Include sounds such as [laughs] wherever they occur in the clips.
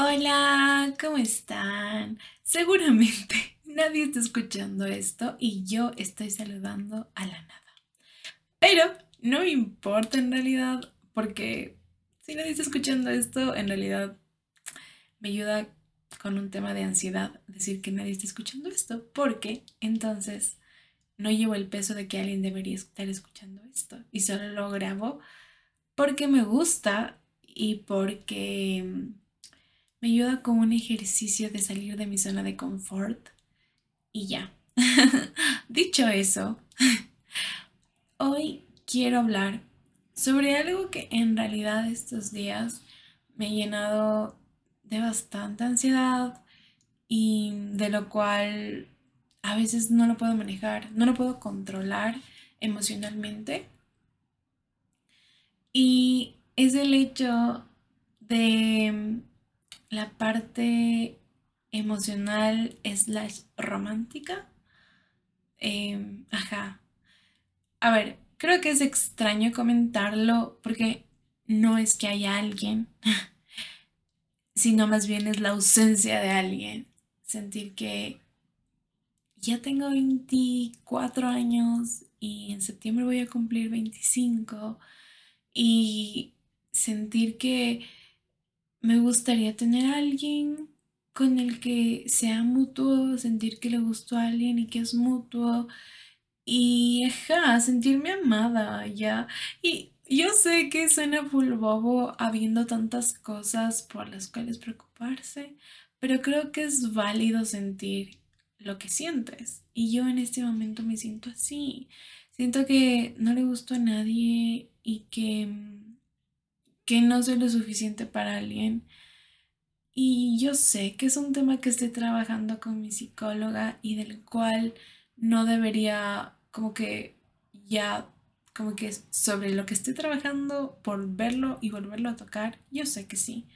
Hola, ¿cómo están? Seguramente [laughs] nadie está escuchando esto y yo estoy saludando a la nada. Pero no me importa en realidad porque si nadie está escuchando esto, en realidad me ayuda con un tema de ansiedad decir que nadie está escuchando esto porque entonces no llevo el peso de que alguien debería estar escuchando esto y solo lo grabo porque me gusta y porque me ayuda como un ejercicio de salir de mi zona de confort y ya. [laughs] Dicho eso, [laughs] hoy quiero hablar sobre algo que en realidad estos días me ha llenado de bastante ansiedad y de lo cual a veces no lo puedo manejar, no lo puedo controlar emocionalmente. Y es el hecho de la parte emocional slash romántica. Em, ajá. A ver, creo que es extraño comentarlo porque no es que haya alguien, [laughs] sino más bien es la ausencia de alguien. Sentir que ya tengo 24 años y en septiembre voy a cumplir 25 y sentir que me gustaría tener a alguien con el que sea mutuo, sentir que le gustó a alguien y que es mutuo y ajá, sentirme amada ya. Y yo sé que suena full bobo habiendo tantas cosas por las cuales preocuparse, pero creo que es válido sentir lo que sientes. Y yo en este momento me siento así. Siento que no le gustó a nadie y que mm, que no soy lo suficiente para alguien. Y yo sé que es un tema que estoy trabajando con mi psicóloga y del cual no debería como que ya como que sobre lo que estoy trabajando por verlo y volverlo a tocar, yo sé que sí.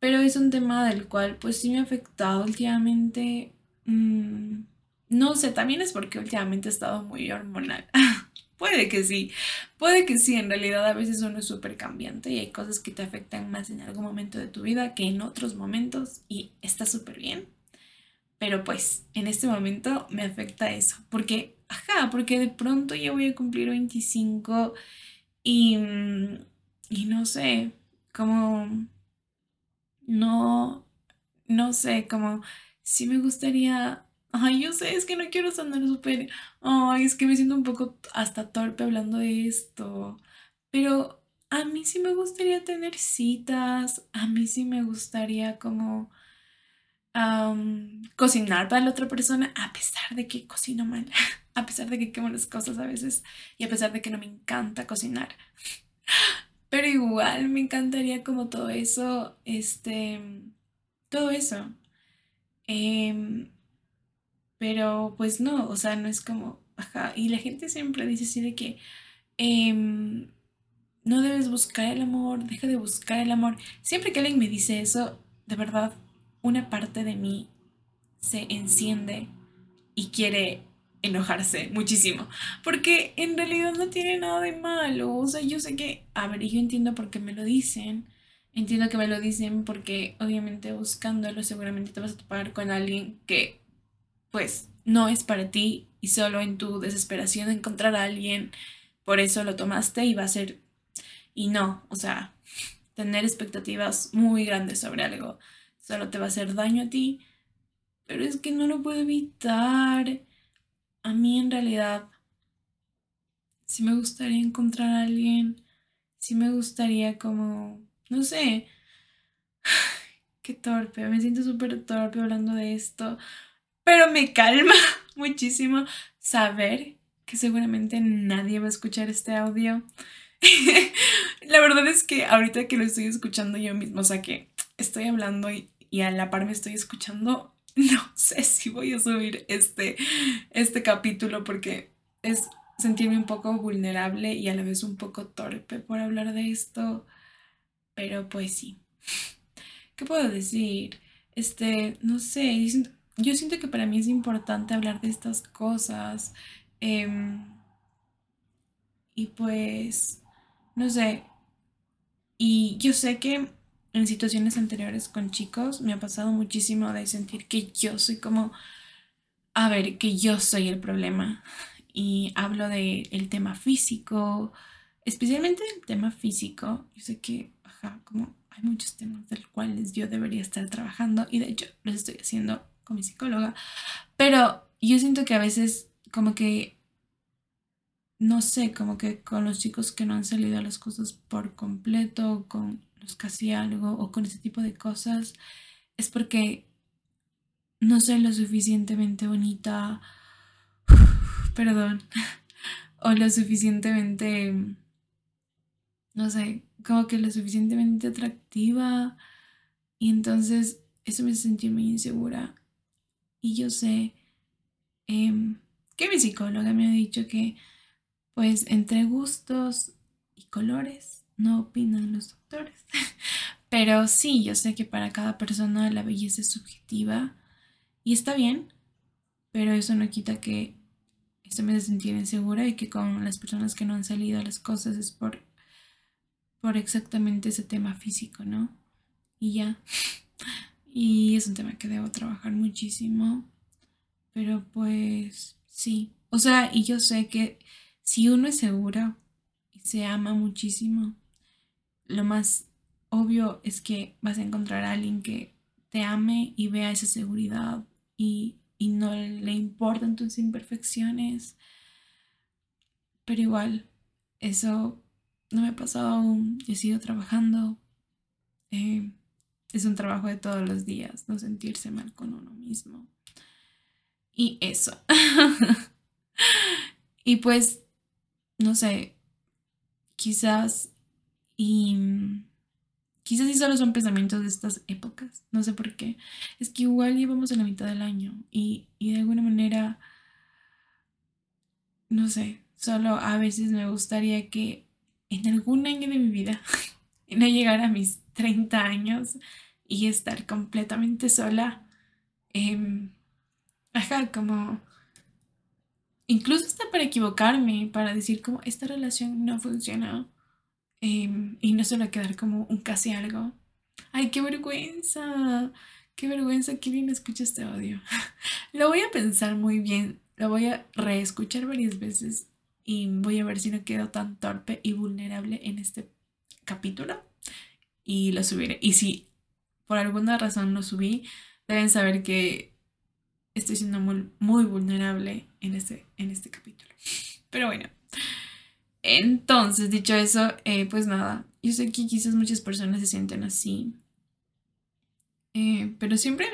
Pero es un tema del cual pues sí me ha afectado últimamente. Mm, no sé, también es porque últimamente he estado muy hormonal. [laughs] Puede que sí, puede que sí, en realidad a veces uno es súper cambiante y hay cosas que te afectan más en algún momento de tu vida que en otros momentos y está súper bien. Pero pues en este momento me afecta eso, porque, ajá, porque de pronto ya voy a cumplir 25 y, mm, y no sé, como, no, no sé, como, sí me gustaría Ay, yo sé, es que no quiero sonar súper. Ay, es que me siento un poco hasta torpe hablando de esto. Pero a mí sí me gustaría tener citas. A mí sí me gustaría como cocinar para la otra persona, a pesar de que cocino mal. [laughs] A pesar de que quemo las cosas a veces. Y a pesar de que no me encanta cocinar. [laughs] Pero igual me encantaría como todo eso. Este. Todo eso. Eh, pero pues no, o sea, no es como, ajá, y la gente siempre dice así de que em, no debes buscar el amor, deja de buscar el amor. Siempre que alguien me dice eso, de verdad, una parte de mí se enciende y quiere enojarse muchísimo, porque en realidad no tiene nada de malo, o sea, yo sé que, a ver, yo entiendo por qué me lo dicen, entiendo que me lo dicen porque obviamente buscándolo seguramente te vas a topar con alguien que pues no es para ti y solo en tu desesperación de encontrar a alguien, por eso lo tomaste y va a ser... Y no, o sea, tener expectativas muy grandes sobre algo solo te va a hacer daño a ti, pero es que no lo puedo evitar. A mí en realidad sí me gustaría encontrar a alguien, sí me gustaría como, no sé, [sighs] qué torpe, me siento súper torpe hablando de esto, pero me calma [laughs] muchísimo saber que seguramente nadie va a escuchar este audio. [laughs] la verdad es que ahorita que lo estoy escuchando yo mismo, o sea que estoy hablando y, a la par me estoy escuchando, [laughs] no sé si voy a subir este, este capítulo porque es sentirme un poco vulnerable y a la vez un poco torpe por hablar de esto. Pero pues sí. ¿Qué puedo decir? Este, no sé, yo siento que para mí es importante hablar de estas cosas. Em, y pues, no sé. Y yo sé que en situaciones anteriores con chicos me ha pasado muchísimo de sentir que yo soy como, a ver, que yo soy el problema. Y hablo del el tema físico, especialmente el tema físico. Yo sé que, ajá, como hay muchos temas del cuales yo debería estar trabajando y de hecho los estoy haciendo con mi psicóloga, pero yo siento que a veces como que, no sé, como que con los chicos que no han salido las cosas por completo, con los casi algo o con ese tipo de cosas, es porque no soy lo suficientemente bonita, [sighs] perdón, [laughs] o lo suficientemente, no sé, como que lo suficientemente atractiva. Y entonces eso me sentí muy insegura. Y yo sé em, que mi psicóloga me ha dicho que pues entre gustos y colores no opinan los doctores. [laughs] Pero sí, yo sé que para cada persona la belleza es subjetiva y está bien, pero eso no quita que esto me hace sentir insegura y que con las personas que no han salido las cosas es por, por exactamente ese tema físico, ¿no? Y ya. [laughs] Y es un tema que debo trabajar muchísimo. Pero pues sí. O sea, y yo sé que si uno es segura y se ama muchísimo, lo más obvio es que vas a encontrar a alguien que te ame y vea esa seguridad y, y no le importan tus imperfecciones. Pero igual, eso no me ha pasado aún. He sido trabajando. Eh, es un trabajo de todos los días, no sentirse mal con uno mismo. Y eso. [laughs] y pues, no sé, quizás y quizás sí solo son pensamientos de estas épocas, no sé por qué. Es que igual llevamos en la mitad del año y, y de alguna manera, no sé, solo a veces me gustaría que en algún año de mi vida [laughs] no llegara a mis 30 años y estar completamente sola. Eh, ajá, como... Incluso hasta para equivocarme, para decir como esta relación no funciona em, y no solo quedar como un casi algo. Ay, qué vergüenza, qué vergüenza, qué bien escucha este audio. [laughs] lo voy a pensar muy bien, lo voy a reescuchar varias veces y voy a ver si no quedo tan torpe y vulnerable en este capítulo y lo subiré. Y si por alguna razón lo subí, deben saber que estoy siendo muy, vulnerable en este, en este capítulo. Pero bueno, entonces, dicho eso, eh, pues nada, yo sé que quizás muchas personas se sienten así, eh, pero siempre,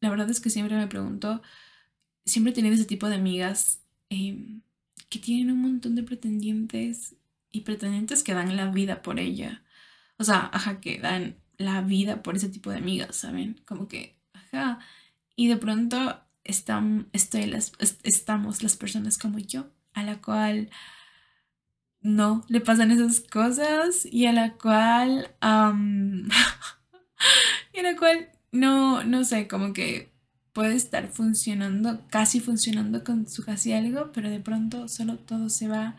la verdad es que siempre me pregunto, siempre he tenido ese tipo de amigas em, que tienen un montón de pretendientes y pretendientes que dan la vida por ella. O sea, ajá, que dan la vida por ese tipo de amigas, ¿saben? Como que, ajá. Y de pronto están, estoy las, estamos las personas como yo, a la cual no le pasan esas cosas y a la cual, [laughs] y a la cual no, no sé, como que puede estar funcionando, casi funcionando con su casi algo, pero de pronto solo todo se va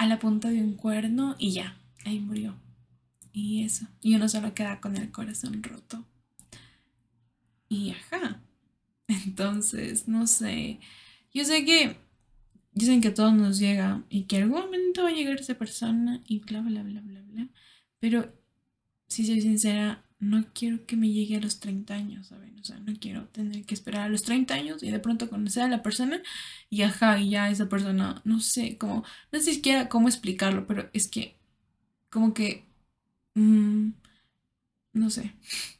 a la punta de un cuerno y ya, ahí murió. Y eso. Y uno solo queda con el corazón roto. Y ajá. Entonces, no sé. Yo sé que dicen que todo nos llega y que algún momento va a llegar esa persona y bla, bla, bla, bla, bla. Pero, si soy sincera, no quiero que me llegue a los 30 años, ¿saben? O sea, no quiero tener que esperar a los 30 años y de pronto conocer a la persona y ajá, y ya esa persona, no sé, como, no sé siquiera cómo explicarlo, pero es que, como que Mm, no sé. [laughs]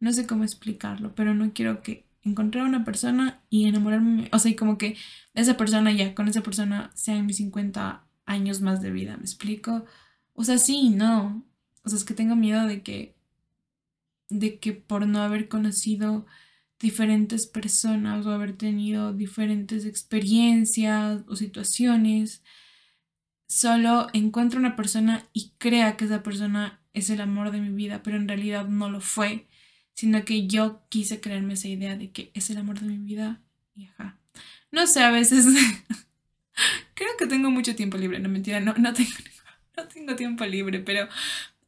No sé cómo explicarlo, pero no quiero que encontrar a una persona y enamorarme. O sea, y como que esa persona ya, con esa persona sean mis 50 años más de vida, ¿me explico? O sea, sí, no. O sea, es que tengo miedo de que. De que por no haber conocido diferentes personas o haber tenido diferentes experiencias o situaciones, solo encuentre una persona y crea que esa persona es el amor de mi vida, pero en realidad no lo fue, sino que yo quise creerme esa idea de que es el amor de mi vida y ajá. No sé, a veces [laughs] creo que tengo mucho tiempo libre, no mentira, no, no, tengo, [laughs] no tengo tiempo libre, pero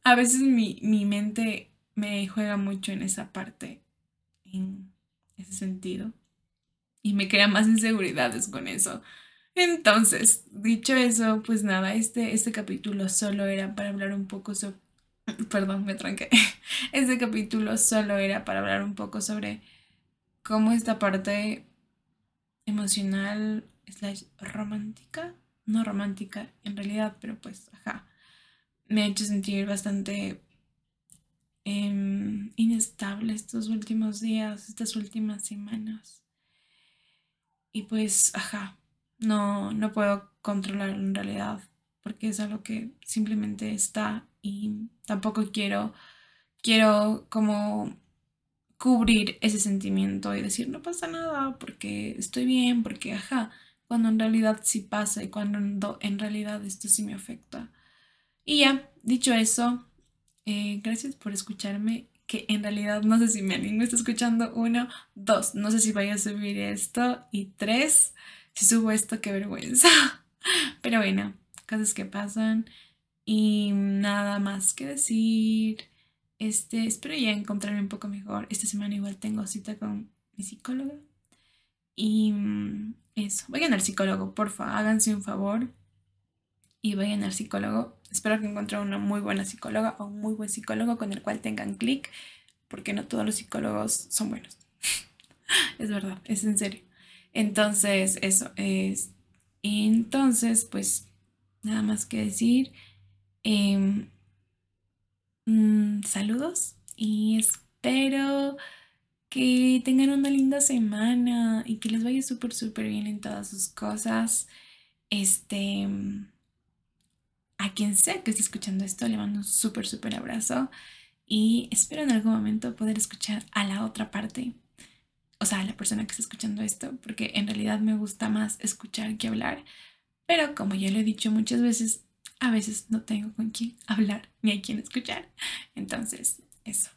a veces mi, mi mente me juega mucho en esa parte, en ese sentido. Y me crea más inseguridades con eso. Entonces, dicho eso, pues nada, este, este capítulo solo era para hablar un poco sobre... [laughs] Perdón, me tranqué. [laughs] Este capítulo solo era para hablar un poco sobre cómo esta parte emocional, slash romántica, no romántica en realidad, pero pues, ajá, me ha hecho sentir bastante em, inestable estos últimos días, estas últimas semanas. Y pues, ajá, no, no puedo controlarlo en realidad, porque es algo que simplemente está y tampoco quiero, quiero como cubrir ese sentimiento y decir no pasa nada porque estoy bien, porque ajá, cuando en realidad sí pasa y cuando en realidad esto sí me afecta. Y ya, dicho eso, eh, gracias por escucharme, que en realidad no sé si me animo está escuchando, uno, dos, no sé si vaya a subir esto, y tres, si subo esto, qué vergüenza. [laughs] Pero bueno, cosas que pasan y nada más que decir. Este, espero ya encontrarme un poco mejor. Esta semana igual tengo cita con mi psicóloga. Y mm, eso, vayan al psicólogo, porfa, háganse un favor y vayan al psicólogo. Espero que encuentren una muy buena psicóloga o un muy buen psicólogo con el cual tengan clic, porque no todos los psicólogos son buenos. [laughs] es verdad, es en serio. Entonces, eso es. Entonces, pues, nada más que decir. Em, mm, saludos y espero que tengan una linda semana y que les vaya súper, súper bien en todas sus cosas. Este, a quien sea que esté escuchando esto, le mando un súper, súper abrazo y espero en algún momento poder escuchar a la otra parte o sea, la persona que está escuchando esto, porque en realidad me gusta más escuchar que hablar, pero como ya lo he dicho muchas veces, a veces no tengo con quién hablar ni a quién escuchar. Entonces, eso.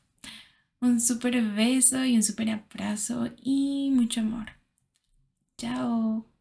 Un súper beso y un súper abrazo y mucho amor. Chao.